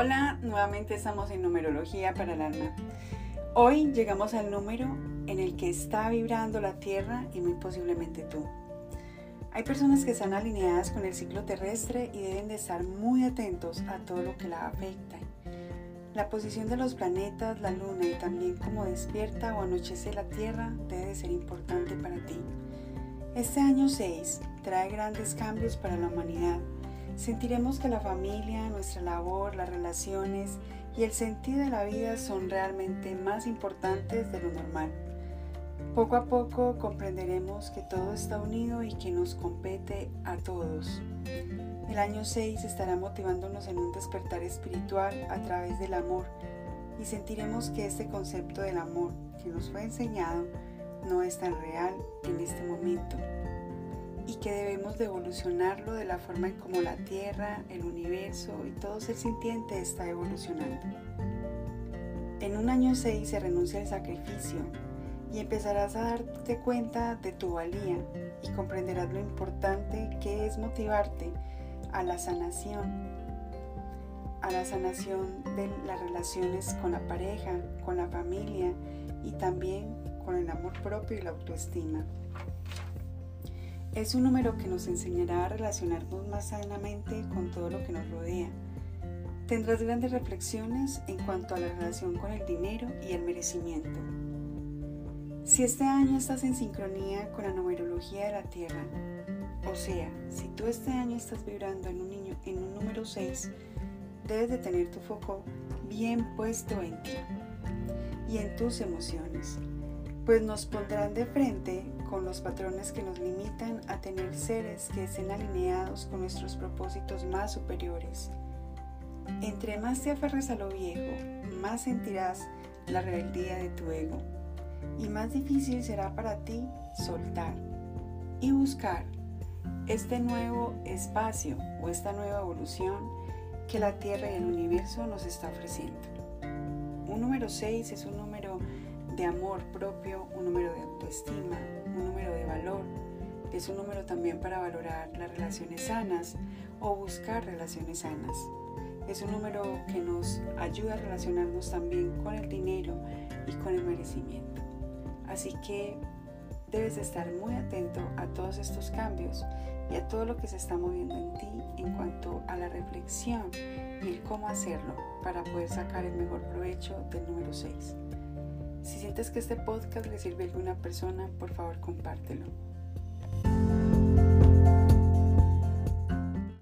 Hola, nuevamente estamos en numerología para el alma. Hoy llegamos al número en el que está vibrando la Tierra y muy posiblemente tú. Hay personas que están alineadas con el ciclo terrestre y deben de estar muy atentos a todo lo que la afecta. La posición de los planetas, la luna y también cómo despierta o anochece la Tierra debe de ser importante para ti. Este año 6 trae grandes cambios para la humanidad sentiremos que la familia, nuestra labor, las relaciones y el sentido de la vida son realmente más importantes de lo normal. Poco a poco comprenderemos que todo está unido y que nos compete a todos. El año 6 estará motivándonos en un despertar espiritual a través del amor y sentiremos que este concepto del amor que nos fue enseñado no es tan real en este momento y que debemos de evolucionarlo de la forma en como la Tierra, el universo y todo ser sintiente está evolucionando. En un año 6 se renuncia al sacrificio y empezarás a darte cuenta de tu valía y comprenderás lo importante que es motivarte a la sanación, a la sanación de las relaciones con la pareja, con la familia y también con el amor propio y la autoestima. Es un número que nos enseñará a relacionarnos más sanamente con todo lo que nos rodea. Tendrás grandes reflexiones en cuanto a la relación con el dinero y el merecimiento. Si este año estás en sincronía con la numerología de la Tierra, o sea, si tú este año estás vibrando en un, niño, en un número 6, debes de tener tu foco bien puesto en ti y en tus emociones, pues nos pondrán de frente con los patrones que nos limitan a tener seres que estén alineados con nuestros propósitos más superiores. Entre más te aferres a lo viejo, más sentirás la rebeldía de tu ego y más difícil será para ti soltar y buscar este nuevo espacio o esta nueva evolución que la Tierra y el universo nos está ofreciendo. Un número 6 es un número de amor propio, un número de autoestima, un número de valor. Es un número también para valorar las relaciones sanas o buscar relaciones sanas. Es un número que nos ayuda a relacionarnos también con el dinero y con el merecimiento. Así que debes estar muy atento a todos estos cambios y a todo lo que se está moviendo en ti en cuanto a la reflexión y cómo hacerlo para poder sacar el mejor provecho del número 6. Si sientes que este podcast le sirve a alguna persona, por favor compártelo.